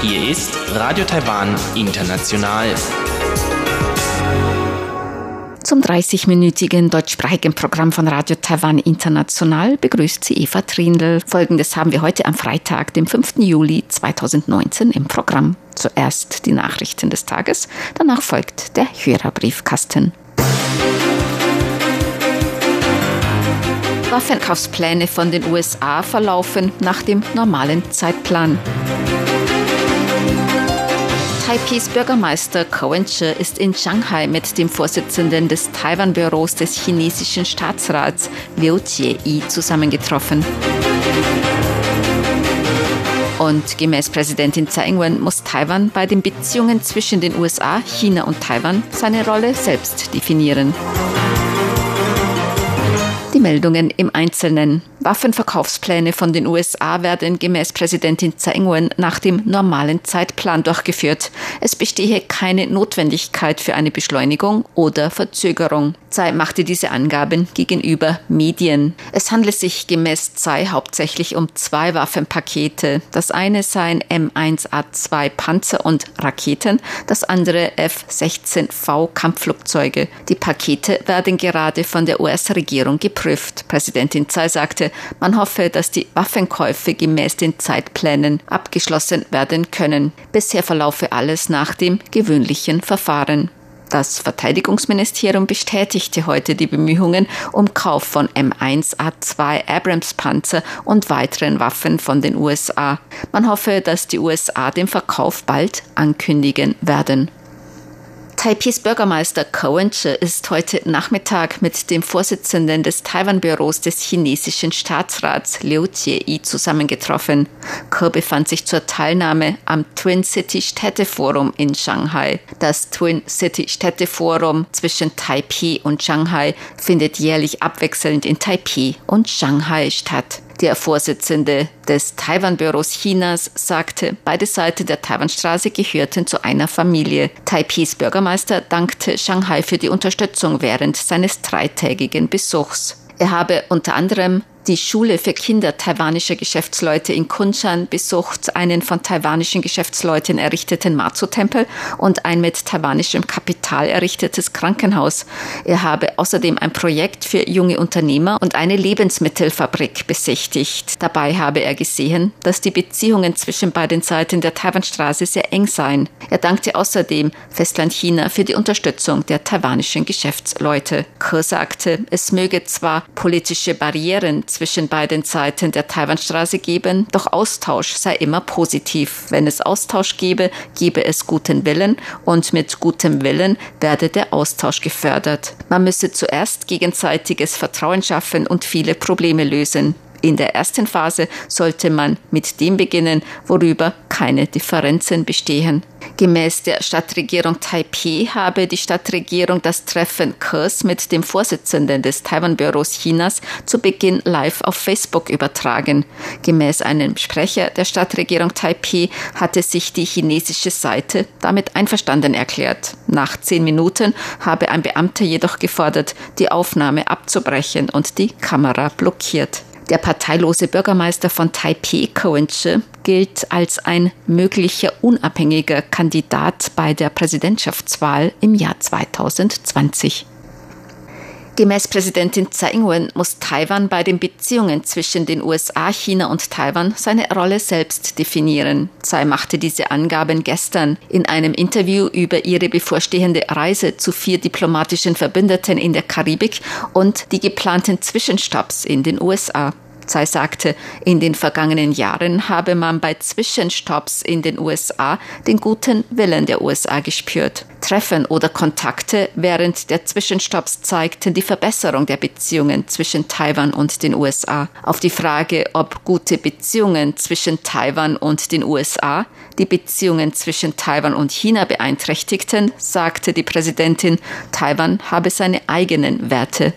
Hier ist Radio Taiwan International. Zum 30-minütigen deutschsprachigen Programm von Radio Taiwan International begrüßt sie Eva Trindl. Folgendes haben wir heute am Freitag, dem 5. Juli 2019 im Programm. Zuerst die Nachrichten des Tages, danach folgt der Hörerbriefkasten. Waffenkaufspläne von den USA verlaufen nach dem normalen Zeitplan. Taipehs Bürgermeister Ko Wen-che ist in Shanghai mit dem Vorsitzenden des Taiwan-Büros des chinesischen Staatsrats Liu Jie zusammengetroffen. Und gemäß Präsidentin Tsai Ing-wen muss Taiwan bei den Beziehungen zwischen den USA, China und Taiwan seine Rolle selbst definieren. Meldungen im Einzelnen. Waffenverkaufspläne von den USA werden gemäß Präsidentin Tsai Ing-wen nach dem normalen Zeitplan durchgeführt. Es bestehe keine Notwendigkeit für eine Beschleunigung oder Verzögerung. Tsai machte diese Angaben gegenüber Medien. Es handle sich gemäß Tsai hauptsächlich um zwei Waffenpakete. Das eine seien M1A2 Panzer und Raketen, das andere F-16V Kampfflugzeuge. Die Pakete werden gerade von der US-Regierung geprüft. Präsidentin Tsai sagte, man hoffe, dass die Waffenkäufe gemäß den Zeitplänen abgeschlossen werden können. Bisher verlaufe alles nach dem gewöhnlichen Verfahren. Das Verteidigungsministerium bestätigte heute die Bemühungen um Kauf von M1A2 Abrams Panzer und weiteren Waffen von den USA. Man hoffe, dass die USA den Verkauf bald ankündigen werden. Taipehs Bürgermeister Ko Wen-che ist heute Nachmittag mit dem Vorsitzenden des Taiwan-Büros des chinesischen Staatsrats Liu Jie zusammengetroffen. Ko befand sich zur Teilnahme am Twin City Städteforum in Shanghai. Das Twin City Städteforum zwischen Taipei und Shanghai findet jährlich abwechselnd in Taipei und Shanghai statt. Der Vorsitzende des Taiwan-Büros Chinas sagte, beide Seiten der Taiwanstraße gehörten zu einer Familie. Taipehs Bürgermeister dankte Shanghai für die Unterstützung während seines dreitägigen Besuchs. Er habe unter anderem die Schule für Kinder taiwanischer Geschäftsleute in Kunshan besucht einen von taiwanischen Geschäftsleuten errichteten Matsu-Tempel und ein mit taiwanischem Kapital errichtetes Krankenhaus. Er habe außerdem ein Projekt für junge Unternehmer und eine Lebensmittelfabrik besichtigt. Dabei habe er gesehen, dass die Beziehungen zwischen beiden Seiten der Taiwanstraße sehr eng seien. Er dankte außerdem Festland China für die Unterstützung der taiwanischen Geschäftsleute. Ke sagte, es möge zwar politische Barrieren zwischen beiden Seiten der Taiwanstraße geben, doch Austausch sei immer positiv. Wenn es Austausch gebe, gebe es guten Willen und mit gutem Willen werde der Austausch gefördert. Man müsse zuerst gegenseitiges Vertrauen schaffen und viele Probleme lösen. In der ersten Phase sollte man mit dem beginnen, worüber keine Differenzen bestehen. Gemäß der Stadtregierung Taipei habe die Stadtregierung das Treffen Kurs mit dem Vorsitzenden des Taiwan-Büros Chinas zu Beginn live auf Facebook übertragen. Gemäß einem Sprecher der Stadtregierung Taipei hatte sich die chinesische Seite damit einverstanden erklärt. Nach zehn Minuten habe ein Beamter jedoch gefordert, die Aufnahme abzubrechen und die Kamera blockiert. Der parteilose Bürgermeister von Taipei, Ko Wen-che, gilt als ein möglicher unabhängiger Kandidat bei der Präsidentschaftswahl im Jahr 2020. Gemäß Präsidentin Tsai Ing-wen muss Taiwan bei den Beziehungen zwischen den USA, China und Taiwan seine Rolle selbst definieren. Tsai machte diese Angaben gestern in einem Interview über ihre bevorstehende Reise zu vier diplomatischen Verbündeten in der Karibik und die geplanten Zwischenstopps in den USA. Tsai sagte, in den vergangenen Jahren habe man bei Zwischenstopps in den USA den guten Willen der USA gespürt. Treffen oder Kontakte während der Zwischenstopps zeigten die Verbesserung der Beziehungen zwischen Taiwan und den USA. Auf die Frage, ob gute Beziehungen zwischen Taiwan und den USA die Beziehungen zwischen Taiwan und China beeinträchtigten, sagte die Präsidentin, Taiwan habe seine eigenen Werte.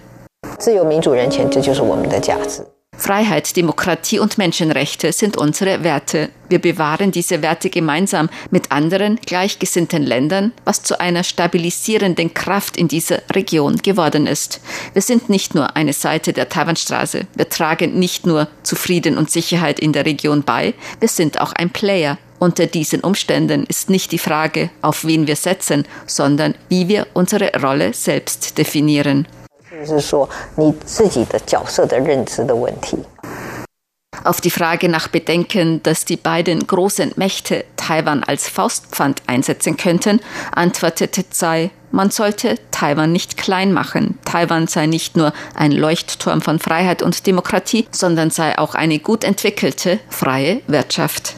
自由民主人权，这就是我们的价值。 Freiheit, Demokratie und Menschenrechte sind unsere Werte. Wir bewahren diese Werte gemeinsam mit anderen gleichgesinnten Ländern, was zu einer stabilisierenden Kraft in dieser Region geworden ist. Wir sind nicht nur eine Seite der Taiwanstraße. Wir tragen nicht nur zu Frieden und Sicherheit in der Region bei, wir sind auch ein Player. Unter diesen Umständen ist nicht die Frage, auf wen wir setzen, sondern wie wir unsere Rolle selbst definieren. Auf die Frage nach Bedenken, dass die beiden großen Mächte Taiwan als Faustpfand einsetzen könnten, antwortete Tsai, man sollte Taiwan nicht klein machen. Taiwan sei nicht nur ein Leuchtturm von Freiheit und Demokratie, sondern sei auch eine gut entwickelte, freie Wirtschaft.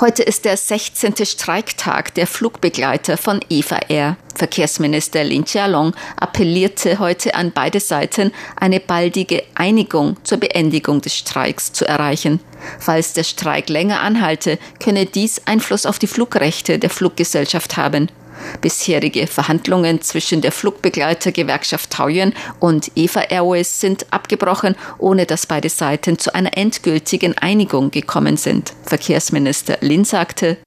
Heute ist der 16. Streiktag der Flugbegleiter von Eva Air. Verkehrsminister Lin Jialong appellierte heute an beide Seiten, eine baldige Einigung zur Beendigung des Streiks zu erreichen. Falls der Streik länger anhalte, könne dies Einfluss auf die Flugrechte der Fluggesellschaft haben. Bisherige Verhandlungen zwischen der Flugbegleitergewerkschaft Taoyuan und Eva Airways sind abgebrochen, ohne dass beide Seiten zu einer endgültigen Einigung gekommen sind. Verkehrsminister Lin sagte,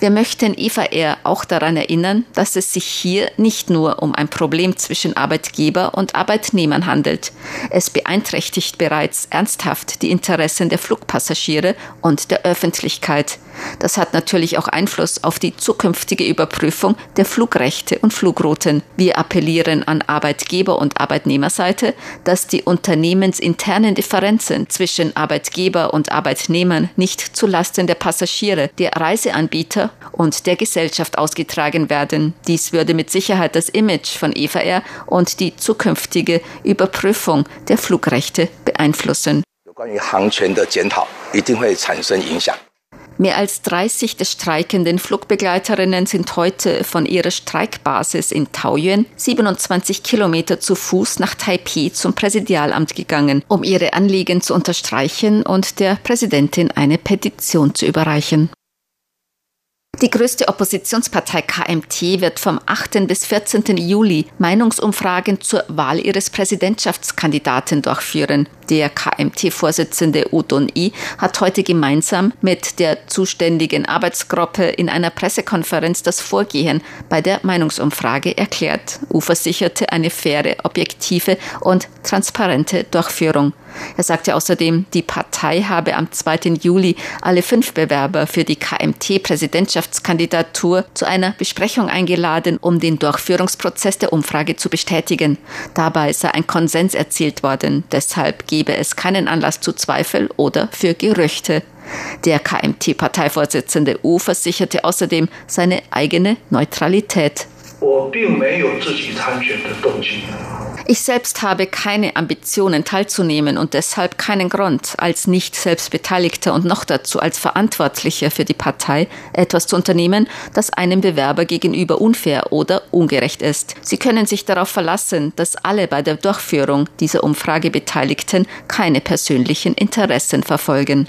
wir möchten Eva Air auch daran erinnern, dass es sich hier nicht nur um ein Problem zwischen Arbeitgeber und Arbeitnehmern handelt. Es beeinträchtigt bereits ernsthaft die Interessen der Flugpassagiere und der Öffentlichkeit. Das hat natürlich auch Einfluss auf die zukünftige Überprüfung der Flugrechte und Flugrouten. Wir appellieren an Arbeitgeber- und Arbeitnehmerseite, dass die unternehmensinternen Differenzen zwischen Arbeitgeber und Arbeitnehmern nicht zulasten der Passagiere, der Reiseanbieter und der Gesellschaft ausgetragen werden. Dies würde mit Sicherheit das Image von Eva Air und die zukünftige Überprüfung der Flugrechte beeinflussen. Mehr als 30 der streikenden Flugbegleiterinnen sind heute von ihrer Streikbasis in Taoyuan 27 Kilometer zu Fuß nach Taipei zum Präsidialamt gegangen, um ihre Anliegen zu unterstreichen und der Präsidentin eine Petition zu überreichen. Die größte Oppositionspartei KMT wird vom 8. bis 14. Juli Meinungsumfragen zur Wahl ihres Präsidentschaftskandidaten durchführen. Der KMT-Vorsitzende Udon I hat heute gemeinsam mit der zuständigen Arbeitsgruppe in einer Pressekonferenz das Vorgehen bei der Meinungsumfrage erklärt. U versicherte eine faire, objektive und transparente Durchführung. Er sagte außerdem, die Partei habe am 2. Juli alle fünf Bewerber für die KMT-Präsidentschaftskandidatur zu einer Besprechung eingeladen, um den Durchführungsprozess der Umfrage zu bestätigen. Dabei sei ein Konsens erzielt worden. Deshalb gebe es keinen Anlass zu Zweifel oder für Gerüchte. Der KMT-Parteivorsitzende U versicherte außerdem seine eigene Neutralität. 我并没有自己参选的动机。ich selbst habe keine Ambitionen teilzunehmen und deshalb keinen Grund, als nicht selbstbeteiligter und noch dazu als Verantwortlicher für die Partei etwas zu unternehmen, das einem Bewerber gegenüber unfair oder ungerecht ist. Sie können sich darauf verlassen, dass alle bei der Durchführung dieser Umfrage Beteiligten keine persönlichen Interessen verfolgen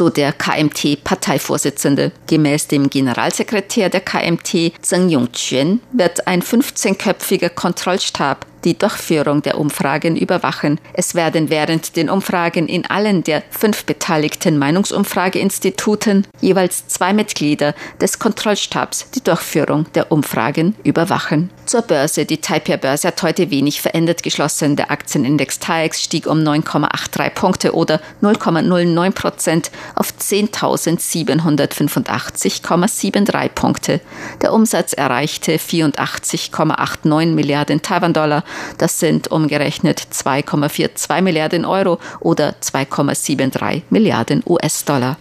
So der KMT-Parteivorsitzende. Gemäß dem Generalsekretär der KMT, Zheng Yongquan, wird ein 15-köpfiger Kontrollstab die Durchführung der Umfragen überwachen. Es werden während den Umfragen in allen der fünf beteiligten Meinungsumfrageinstituten jeweils zwei Mitglieder des Kontrollstabs die Durchführung der Umfragen überwachen. Zur Börse. Die Taipei-Börse hat heute wenig verändert geschlossen. Der Aktienindex TAIEX stieg um 9,83 Punkte oder 0,09 Prozent auf 10.785,73 Punkte. Der Umsatz erreichte 84,89 Milliarden Taiwan-Dollar das sind umgerechnet 2,42 Milliarden Euro oder 2,73 Milliarden US-Dollar.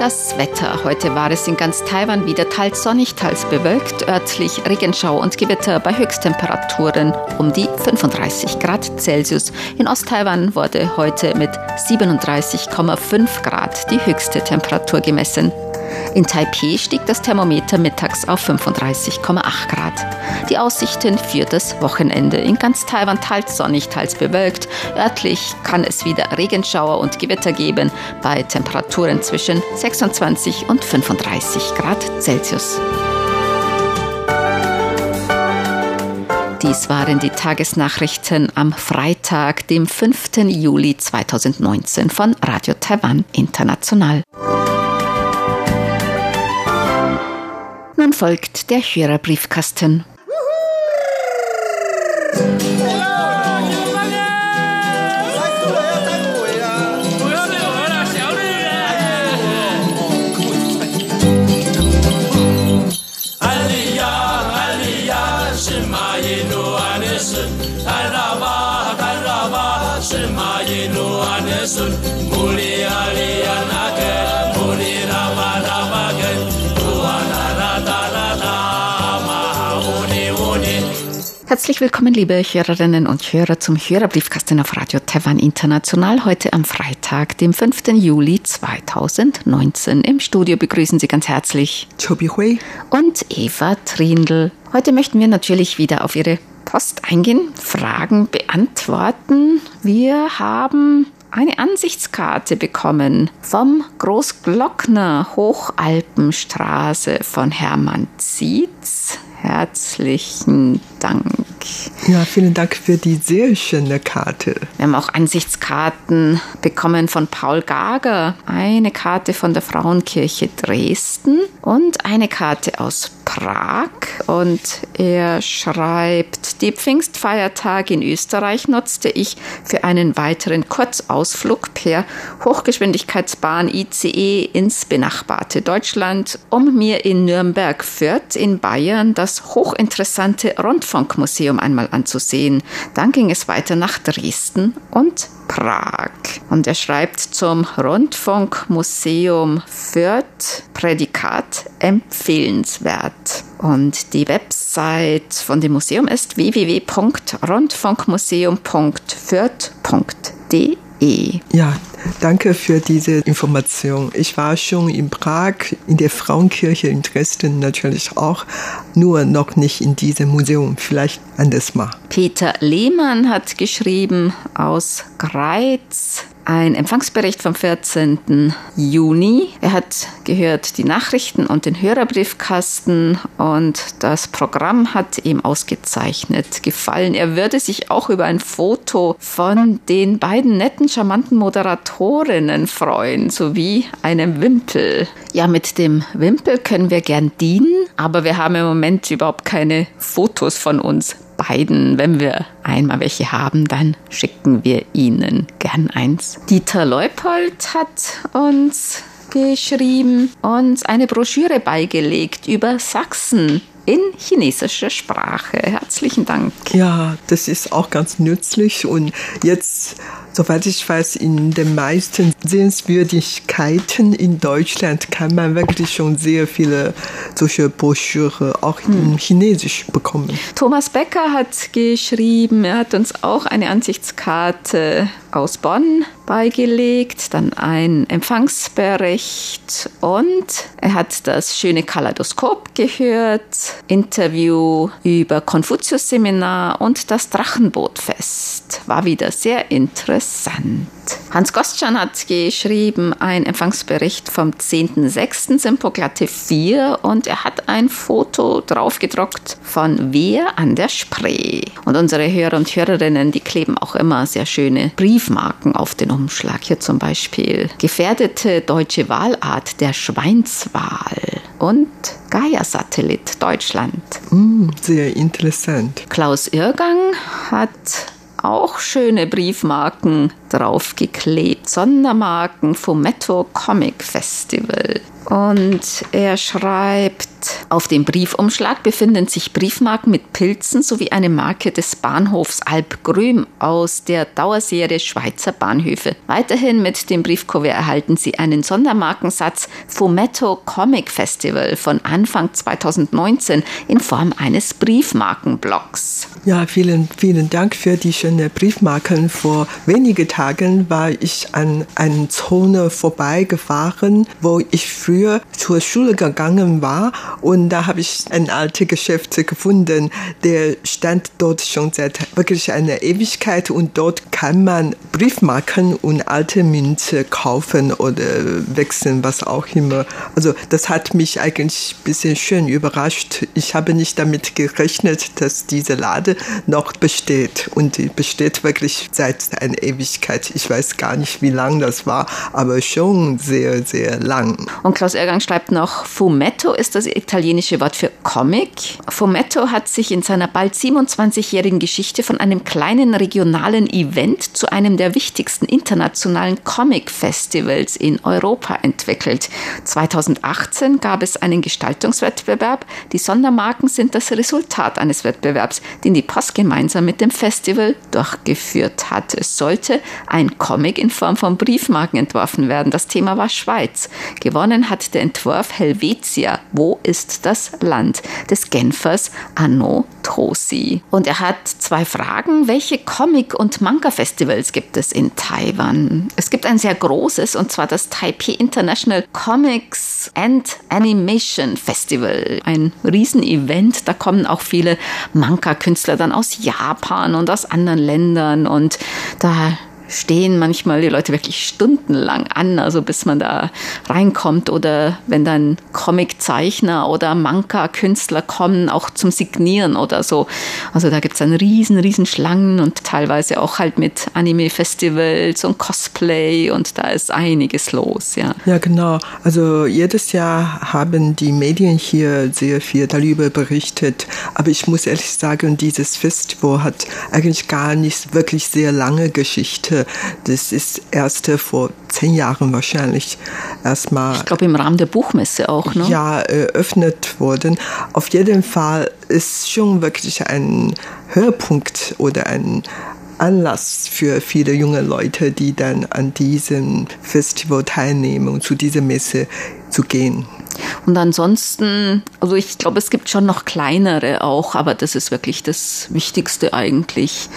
Das Wetter. Heute war es in ganz Taiwan wieder teils sonnig, teils bewölkt, örtlich Regenschau und Gewitter bei Höchsttemperaturen um die 35 Grad Celsius. In Osttaiwan wurde heute mit 37,5 Grad die höchste Temperatur gemessen. In Taipei stieg das Thermometer mittags auf 35,8 Grad. Die Aussichten für das Wochenende. In ganz Taiwan teils sonnig, teils bewölkt. Örtlich kann es wieder Regenschauer und Gewitter geben bei Temperaturen zwischen 26 und 35 Grad Celsius. Dies waren die Tagesnachrichten am Freitag, dem 5. Juli 2019 von Radio Taiwan International. Nun folgt der Hörerbriefkasten. Herzlich willkommen, liebe Hörerinnen und Hörer, zum Hörerbriefkasten auf Radio Taiwan International. Heute am Freitag, dem 5. Juli 2019. Im Studio begrüßen Sie ganz herzlich Chobi Hui und Eva Trindl. Heute möchten wir natürlich wieder auf Ihre Post eingehen, Fragen beantworten. Wir haben eine Ansichtskarte bekommen vom Großglockner Hochalpenstraße von Hermann Zietz. Herzlichen Dank. Ja, vielen Dank für die sehr schöne Karte. Wir haben auch Ansichtskarten bekommen von Paul Gager, eine Karte von der Frauenkirche Dresden und eine Karte aus Prag. Und er schreibt, die Pfingstfeiertage in Österreich nutzte ich für einen weiteren Kurzausflug per Hochgeschwindigkeitsbahn ICE ins benachbarte Deutschland, um mir in Nürnberg-Fürth in Bayern das hochinteressante Rundfunkmuseum einmal anzusehen. Dann ging es weiter nach Dresden und Prag. Und er schreibt zum Rundfunkmuseum Fürth Prädikat empfehlenswert. Und die Website von dem Museum ist www.rundfunkmuseum.fürth.de. Ja, danke für diese Information. Ich war schon in Prag, in der Frauenkirche in Dresden natürlich auch, nur noch nicht in diesem Museum. Vielleicht anders mal. Peter Lehmann hat geschrieben aus Greiz ein Empfangsbericht vom 14. Juni. Er hat gehört die Nachrichten und den Hörerbriefkasten und das Programm hat ihm ausgezeichnet gefallen. Er würde sich auch über ein Foto von den beiden netten, charmanten Moderatorinnen freuen, sowie einem Wimpel. Ja, mit dem Wimpel können wir gern dienen, aber wir haben im Moment überhaupt keine Fotos von uns beiden, wenn wir einmal welche haben, dann schicken wir Ihnen gern eins. Dieter Leupold hat uns geschrieben, uns eine Broschüre beigelegt über Sachsen in chinesischer Sprache. Herzlichen Dank. Ja, das ist auch ganz nützlich und jetzt Soweit ich weiß, in den meisten Sehenswürdigkeiten in Deutschland kann man wirklich schon sehr viele solche Broschüre auch hm. in Chinesisch bekommen. Thomas Becker hat geschrieben, er hat uns auch eine Ansichtskarte aus Bonn beigelegt, dann ein Empfangsbericht und er hat das schöne Kaleidoskop gehört, Interview über Konfuzius-Seminar und das Drachenbootfest. War wieder sehr interessant. Hans Gostschan hat geschrieben, ein Empfangsbericht vom 10.06. Sympoklatte 4 und er hat ein Foto draufgedruckt von Wehr an der Spree. Und unsere Hörer und Hörerinnen, die kleben auch immer sehr schöne Briefmarken auf den Umschlag. Hier zum Beispiel gefährdete deutsche Wahlart der Schweinswal und Gaia-Satellit Deutschland. Mm, sehr interessant. Klaus Irgang hat auch schöne Briefmarken draufgeklebt. Sondermarken Fumetto Comic Festival. Und er schreibt, auf dem Briefumschlag befinden sich Briefmarken mit Pilzen sowie eine Marke des Bahnhofs Alpgrüm aus der Dauerserie Schweizer Bahnhöfe. Weiterhin mit dem Briefkuvert erhalten Sie einen Sondermarkensatz Fumetto Comic Festival von Anfang 2019 in Form eines Briefmarkenblocks. Ja, vielen, vielen Dank für die schönen Briefmarken. Vor wenigen Tagen war ich an einer Zone vorbeigefahren, wo ich früher früher zur Schule gegangen war und da habe ich ein altes Geschäft gefunden, der stand dort schon seit wirklich einer Ewigkeit und dort kann man Briefmarken und alte Münze kaufen oder wechseln, was auch immer. Also das hat mich eigentlich ein bisschen schön überrascht. Ich habe nicht damit gerechnet, dass diese Lade noch besteht und die besteht wirklich seit einer Ewigkeit. Ich weiß gar nicht, wie lang das war, aber schon sehr, sehr lang. Und Klaus Ergang schreibt noch, Fumetto ist das italienische Wort für Comic. Fumetto hat sich in seiner bald 27-jährigen Geschichte von einem kleinen regionalen Event zu einem der wichtigsten internationalen Comic-Festivals in Europa entwickelt. 2018 gab es einen Gestaltungswettbewerb. Die Sondermarken sind das Resultat eines Wettbewerbs, den die Post gemeinsam mit dem Festival durchgeführt hat. Es sollte ein Comic in Form von Briefmarken entworfen werden. Das Thema war Schweiz. Gewonnen hat der Entwurf Helvetia. Wo ist das Land? des Genfers Arnaud Trossi. Und er hat zwei Fragen. Welche Comic- und Manga-Festivals gibt es in Taiwan? Es gibt ein sehr großes, und zwar das Taipei International Comics and Animation Festival. Ein Riesenevent. Da kommen auch viele Manga-Künstler dann aus Japan und aus anderen Ländern. Und da stehen manchmal die Leute wirklich stundenlang an, also bis man da reinkommt oder wenn dann Comiczeichner oder Manga-Künstler kommen, auch zum Signieren oder so. Also da gibt es dann riesen, riesen Schlangen und teilweise auch halt mit Anime-Festivals und Cosplay und da ist einiges los, ja. Ja, genau. Also jedes Jahr haben die Medien hier sehr viel darüber berichtet, aber ich muss ehrlich sagen, dieses Festival hat eigentlich gar nicht wirklich sehr lange Geschichte das ist erst vor zehn Jahren wahrscheinlich erstmal. Ich glaube im Rahmen der Buchmesse auch, ne? Ja, eröffnet worden. Auf jeden Fall ist schon wirklich ein Höhepunkt oder ein Anlass für viele junge Leute, die dann an diesem Festival teilnehmen und zu dieser Messe zu gehen. Und ansonsten, also ich glaube, es gibt schon noch kleinere auch, aber das ist wirklich das Wichtigste eigentlich.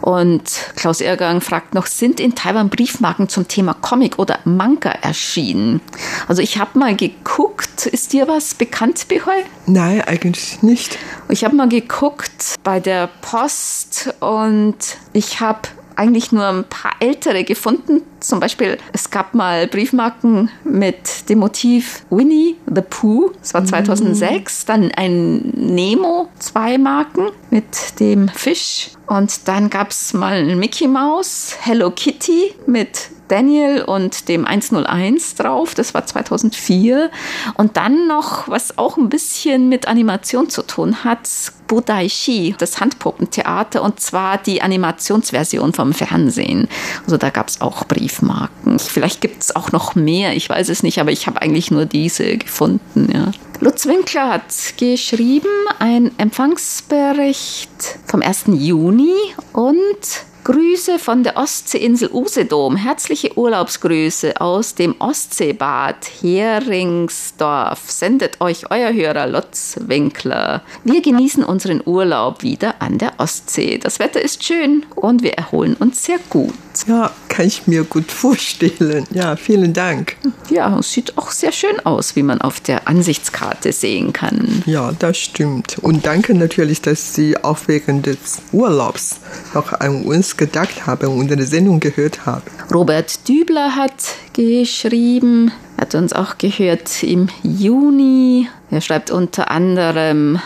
Und Klaus Ergang fragt noch, sind in Taiwan Briefmarken zum Thema Comic oder Manga erschienen? Also ich habe mal geguckt, ist dir was bekannt, Behoi? Nein, eigentlich nicht. Ich habe mal geguckt bei der Post und ich habe eigentlich nur ein paar ältere gefunden. Zum Beispiel, es gab mal Briefmarken mit dem Motiv Winnie the Pooh, das war 2006. Mhm. Dann ein Nemo, zwei Marken mit dem Fisch. Und dann gab es mal ein Mickey Mouse, Hello Kitty mit Daniel und dem 101 drauf. Das war 2004. Und dann noch, was auch ein bisschen mit Animation zu tun hat, Budaishi, das Handpuppentheater, und zwar die Animationsversion vom Fernsehen. Also da gab es auch Briefmarken. Vielleicht gibt es auch noch mehr, ich weiß es nicht, aber ich habe eigentlich nur diese gefunden. Ja. Lutz Winkler hat geschrieben, ein Empfangsbericht vom 1. Juni und Grüße von der Ostseeinsel Usedom. Herzliche Urlaubsgrüße aus dem Ostseebad Heringsdorf. Sendet euch euer Hörer Lutz Winkler. Wir genießen unseren Urlaub wieder an der Ostsee. Das Wetter ist schön und wir erholen uns sehr gut. Ja, kann ich mir gut vorstellen. Ja, vielen Dank. Ja, es sieht auch sehr schön aus, wie man auf der Ansichtskarte sehen kann. Ja, das stimmt. Und danke natürlich, dass Sie auch während des Urlaubs noch an uns gedacht haben und eine Sendung gehört haben. Robert Dübler hat geschrieben, hat uns auch gehört im Juni. Er schreibt unter anderem,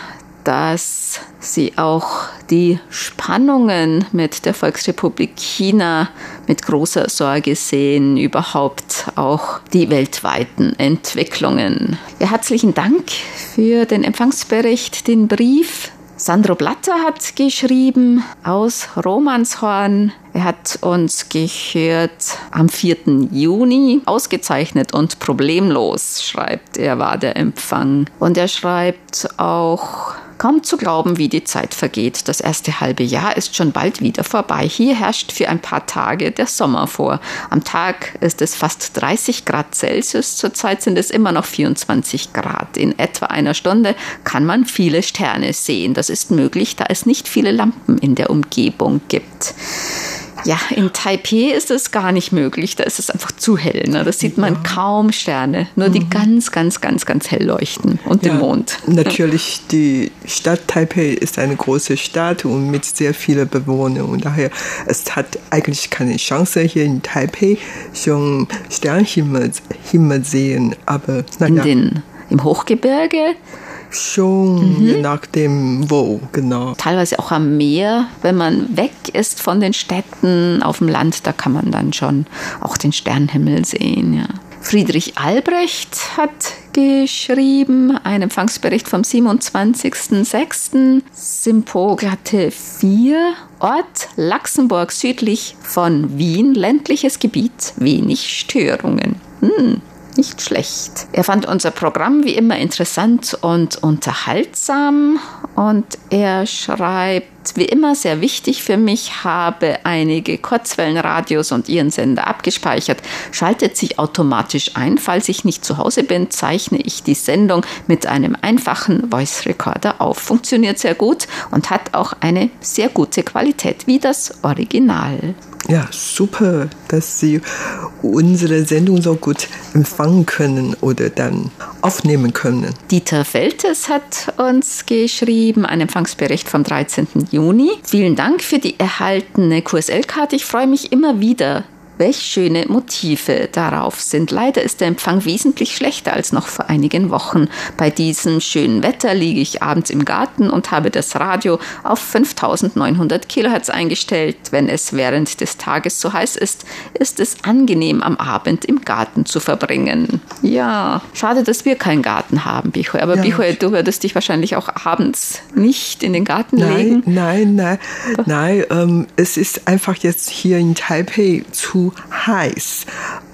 dass sie auch die Spannungen mit der Volksrepublik China mit großer Sorge sehen, überhaupt auch die weltweiten Entwicklungen. Ja, herzlichen Dank für den Empfangsbericht, den Brief. Sandro Blatter hat geschrieben aus Romanshorn. Er hat uns gehört am 4. Juni. Ausgezeichnet und problemlos, schreibt er, war der Empfang. Und er schreibt auch Kaum zu glauben, wie die Zeit vergeht. Das erste halbe Jahr ist schon bald wieder vorbei. Hier herrscht für ein paar Tage der Sommer vor. Am Tag ist es fast 30 Grad Celsius. Zurzeit sind es immer noch 24 Grad. In etwa einer Stunde kann man viele Sterne sehen. Das ist möglich, da es nicht viele Lampen in der Umgebung gibt. Ja, in Taipei ist es gar nicht möglich. Da ist es einfach zu hell. Ne? Da sieht man ja. kaum Sterne. Nur mhm. die ganz, ganz, ganz, ganz hell leuchten und ja, den Mond. Natürlich, die Stadt Taipei ist eine große Stadt und mit sehr vielen Bewohnern. Und daher, es hat eigentlich keine Chance, hier in Taipei schon Sternhimmel Himmel sehen. Aber naja. In den, Im Hochgebirge Schon, mhm. je nachdem wo, genau. Teilweise auch am Meer, wenn man weg ist von den Städten, auf dem Land, da kann man dann schon auch den Sternenhimmel sehen, ja. Friedrich Albrecht hat geschrieben, ein Empfangsbericht vom 27.06. Simpoglatte 4, Ort Laxenburg südlich von Wien, ländliches Gebiet, wenig Störungen. Hm, nicht schlecht. Er fand unser Programm wie immer interessant und unterhaltsam und er schreibt, wie immer sehr wichtig für mich, habe einige Kurzwellenradios und ihren Sender abgespeichert, schaltet sich automatisch ein. Falls ich nicht zu Hause bin, zeichne ich die Sendung mit einem einfachen Voice Recorder auf. Funktioniert sehr gut und hat auch eine sehr gute Qualität wie das Original. Ja, super, dass Sie unsere Sendung so gut empfangen können oder dann aufnehmen können. Dieter Feltes hat uns geschrieben, einen Empfangsbericht vom 13. Juni. Vielen Dank für die erhaltene QSL-Karte. Ich freue mich immer wieder Welch schöne Motive darauf sind. Leider ist der Empfang wesentlich schlechter als noch vor einigen Wochen. Bei diesem schönen Wetter liege ich abends im Garten und habe das Radio auf 5900 Kilohertz eingestellt. Wenn es während des Tages so heiß ist, ist es angenehm am Abend im Garten zu verbringen. Ja, schade, dass wir keinen Garten haben, Bichoy. Aber ja. Bichoy, du würdest dich wahrscheinlich auch abends nicht in den Garten nein, legen. Nein, nein, nein. Ähm, es ist einfach jetzt hier in Taipei zu heiß.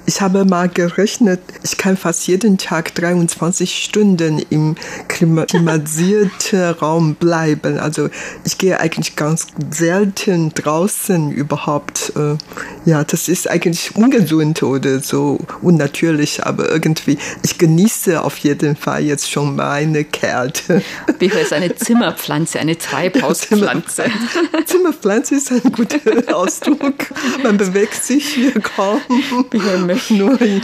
Ich habe mal gerechnet, ich kann fast jeden Tag 23 Stunden im klimatisierten Raum bleiben. Also ich gehe eigentlich ganz selten draußen überhaupt. Äh, ja, das ist eigentlich ungesund oder so unnatürlich, aber irgendwie, ich genieße auf jeden Fall jetzt schon meine Kälte. Bicho ist eine Zimmerpflanze, eine Treibhauspflanze. Zimmerpflanze ist ein guter Ausdruck. Man bewegt sich hier kaum. Bicho nur in,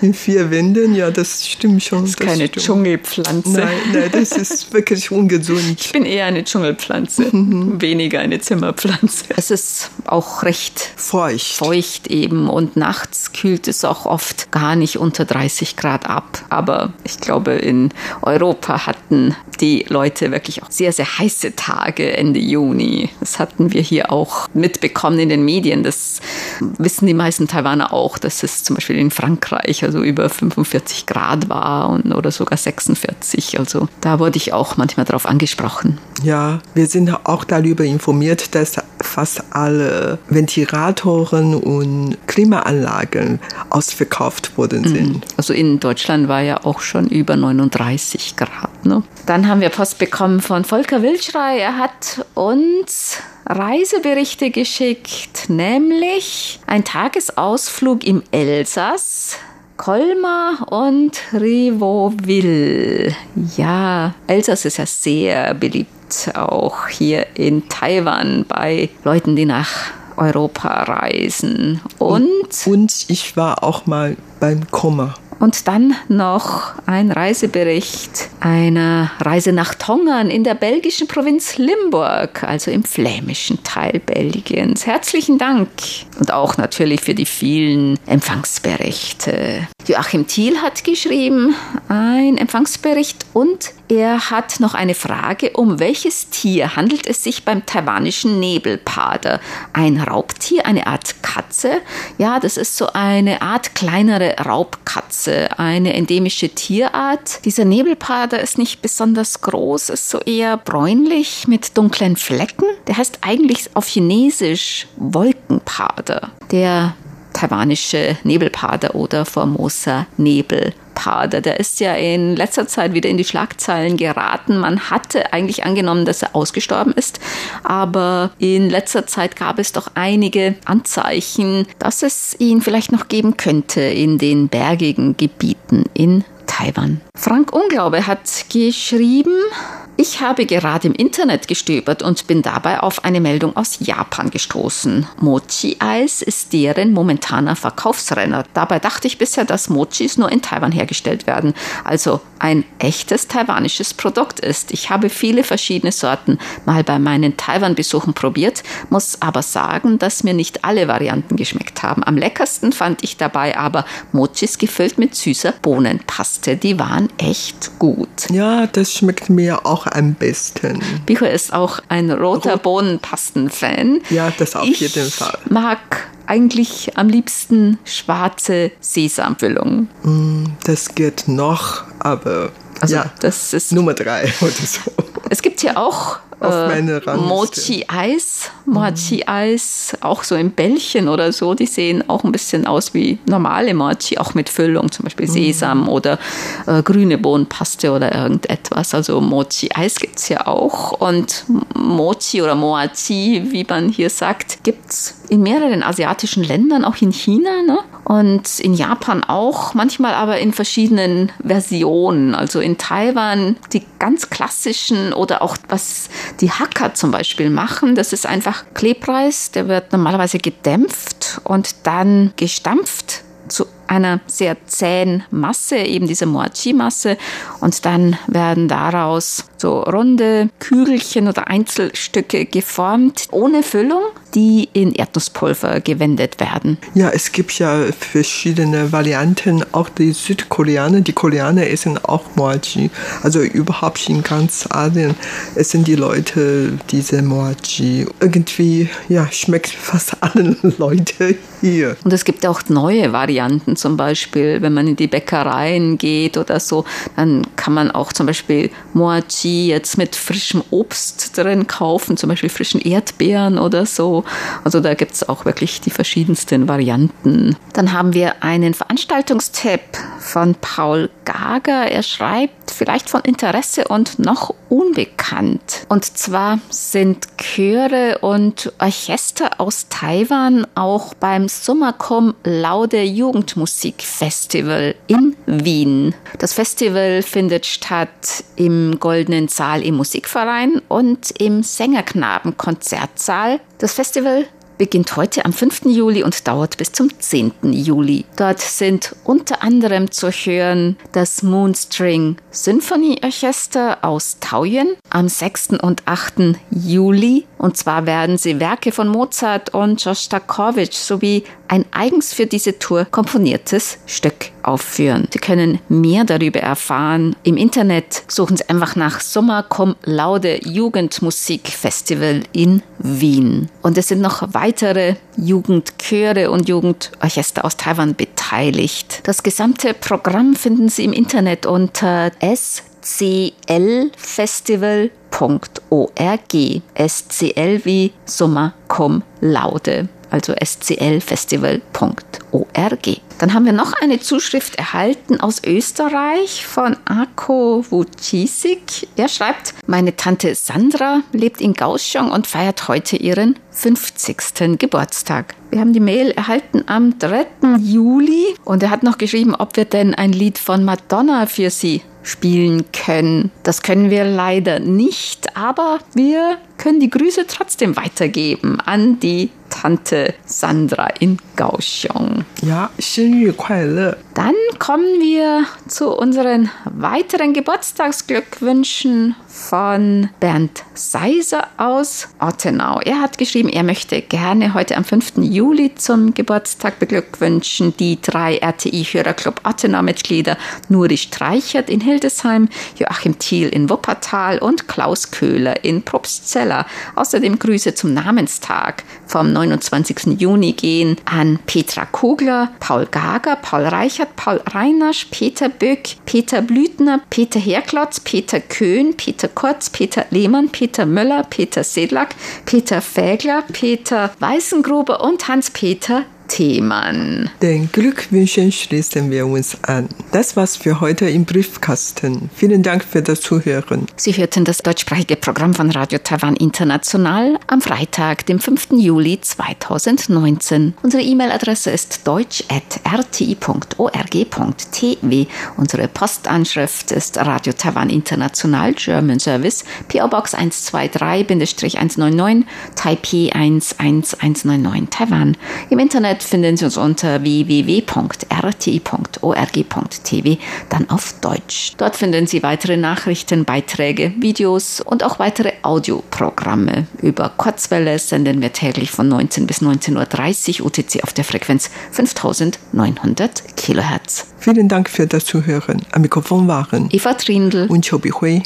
in, vier Wänden, ja, das stimmt schon. Das ist keine stimmt. Dschungelpflanze. Nein, nein, das ist wirklich ungesund. Ich bin eher eine Dschungelpflanze, mhm. weniger eine Zimmerpflanze. Es ist auch recht feucht. Feucht eben und nachts kühlt es auch oft gar nicht unter 30 Grad ab. Aber ich glaube, in Europa hatten die Leute wirklich auch sehr, sehr heiße Tage Ende Juni. Das hatten wir hier auch mitbekommen in den Medien. Das wissen die meisten Taiwaner auch, dass es zum Beispiel in Frankreich also über 45 Grad war und, oder sogar 46. Also da wurde ich auch manchmal darauf angesprochen. Ja, wir sind auch darüber informiert, dass fast alle Ventilatoren und Klimaanlagen ausverkauft worden mhm. sind. Also in Deutschland war ja auch schon über 39 Grad. Ne? Dann haben wir Post bekommen von Volker Wildschrei. Er hat uns Reiseberichte geschickt, nämlich ein Tagesausflug im Elsass. Colmar und Rivoville. Ja, Elsass ist ja sehr beliebt, auch hier in Taiwan bei Leuten, die nach Europa reisen. Und, und ich war auch mal beim Komma. Und dann noch ein Reisebericht einer Reise nach Tongern in der belgischen Provinz Limburg, also im flämischen Teil Belgiens. Herzlichen Dank und auch natürlich für die vielen Empfangsberichte. Joachim Thiel hat geschrieben, ein Empfangsbericht und er hat noch eine Frage, um welches Tier handelt es sich beim taiwanischen Nebelpader? Ein Raubtier, eine Art Katze? Ja, das ist so eine Art kleinere Raubkatze, eine endemische Tierart. Dieser Nebelpader ist nicht besonders groß, ist so eher bräunlich mit dunklen Flecken. Der heißt eigentlich auf Chinesisch Wolkenpader. Der taiwanische Nebelpader oder Formosa Nebelpader. Der ist ja in letzter Zeit wieder in die Schlagzeilen geraten. Man hatte eigentlich angenommen, dass er ausgestorben ist, aber in letzter Zeit gab es doch einige Anzeichen, dass es ihn vielleicht noch geben könnte in den bergigen Gebieten in Taiwan. Frank Unglaube hat geschrieben, Ich habe gerade im Internet gestöbert und bin dabei auf eine Meldung aus Japan gestoßen. Mochi-Eis ist deren momentaner Verkaufsrenner. Dabei dachte ich bisher, dass Mochis nur in Taiwan hergestellt werden, also ein echtes taiwanisches Produkt ist. Ich habe viele verschiedene Sorten mal bei meinen Taiwan-Besuchen probiert, muss aber sagen, dass mir nicht alle Varianten geschmeckt haben. Am leckersten fand ich dabei aber Mochis gefüllt mit süßer Bohnenpaste. Die waren echt gut. Ja, das schmeckt mir auch am besten. Bicho ist auch ein roter Rot. Bohnenpasten-Fan. Ja, das auf ich jeden Fall. mag eigentlich am liebsten schwarze Sesamfüllung. Mm, das geht noch, aber also ja, das ist Nummer drei oder so. Es gibt hier auch äh, Mochi-Eis. Mochi-Eis, auch so in Bällchen oder so, die sehen auch ein bisschen aus wie normale Mochi, auch mit Füllung, zum Beispiel Sesam mhm. oder äh, grüne Bohnenpaste oder irgendetwas. Also Mochi-Eis gibt es ja auch. Und Mochi oder Moachi, wie man hier sagt, gibt es in mehreren asiatischen Ländern, auch in China ne? und in Japan auch, manchmal aber in verschiedenen Versionen. Also in Taiwan die ganz klassischen oder auch was die Hacker zum Beispiel machen, das ist einfach Klebreis, der wird normalerweise gedämpft und dann gestampft zu einer sehr zähen Masse, eben diese Moachi-Masse. Und dann werden daraus so runde Kügelchen oder Einzelstücke geformt, ohne Füllung, die in Erdnusspulver gewendet werden. Ja, es gibt ja verschiedene Varianten. Auch die Südkoreaner, die Koreaner essen auch Moachi. Also überhaupt in ganz Asien essen die Leute diese Moachi. Irgendwie, ja, schmeckt fast allen Leute hier. Und es gibt auch neue Varianten zum Beispiel, wenn man in die Bäckereien geht oder so, dann kann man auch zum Beispiel Moachi jetzt mit frischem Obst drin kaufen, zum Beispiel frischen Erdbeeren oder so. Also da gibt es auch wirklich die verschiedensten Varianten. Dann haben wir einen Veranstaltungstipp von Paul Gager. Er schreibt, vielleicht von Interesse und noch unbekannt. Und zwar sind Chöre und Orchester aus Taiwan auch beim Summercom Laude Jugendmusikfestival in Wien. Das Festival findet statt im Goldenen Saal im Musikverein und im Sängerknaben-Konzertsaal. Das Festival beginnt heute am 5. Juli und dauert bis zum 10. Juli. Dort sind unter anderem zu hören das Moonstring Symphony Orchester aus Taoyuan am 6. und 8. Juli. Und zwar werden sie Werke von Mozart und Shostakovich sowie ein eigens für diese Tour komponiertes Stück aufführen. Sie können mehr darüber erfahren. Im Internet suchen Sie einfach nach Sommer Cum Laude Jugendmusikfestival in Wien. Und es sind noch weitere Jugendchöre und Jugendorchester aus Taiwan beteiligt. Das gesamte Programm finden Sie im Internet unter sclfestival.org. SCL wie Sommer Cum Laude also sclfestival.org. Dann haben wir noch eine Zuschrift erhalten aus Österreich von Ako Wucisik. Er schreibt, meine Tante Sandra lebt in Kaohsiung und feiert heute ihren 50. Geburtstag. Wir haben die Mail erhalten am 3. Juli und er hat noch geschrieben, ob wir denn ein Lied von Madonna für sie spielen können. Das können wir leider nicht, aber wir können die Grüße trotzdem weitergeben an die Tante Sandra in Kaohsiung. Ja, Shinyu Kuaile. Dann kommen wir zu unseren weiteren Geburtstagsglückwünschen von Bernd Seiser aus Ottenau. Er hat geschrieben, er möchte gerne heute am 5. Juli zum Geburtstag beglückwünschen die drei RTI-Hörerclub Ottenau-Mitglieder Nuri Streichert in Hildesheim, Joachim Thiel in Wuppertal und Klaus Köhler in Probstzeller. Außerdem Grüße zum Namenstag vom 29. Juni gehen an Petra Kugler, Paul Gager, Paul Reichert, Paul Reinasch, Peter Böck, Peter Blüthner, Peter Herklotz, Peter Köhn, Peter Kurz, Peter Lehmann, Peter Müller, Peter Sedlak, Peter Fägler, Peter Weißengruber und Hans-Peter Themen. Den Glückwünschen schließen wir uns an. Das war's für heute im Briefkasten. Vielen Dank für das Zuhören. Sie hörten das deutschsprachige Programm von Radio Taiwan International am Freitag, dem 5. Juli 2019. Unsere E-Mail-Adresse ist deutsch.rti.org.tw. Unsere Postanschrift ist Radio Taiwan International German Service, PO Box 123-199, Taipei 11199 Taiwan. Im Internet Internet finden Sie uns unter www.rti.org.tv, dann auf Deutsch. Dort finden Sie weitere Nachrichten, Beiträge, Videos und auch weitere Audioprogramme. Über Kurzwelle senden wir täglich von 19 bis 19.30 Uhr UTC auf der Frequenz 5900 kHz. Vielen Dank für das Zuhören. Am Mikrofon waren Eva Trindl und Chobi Hui.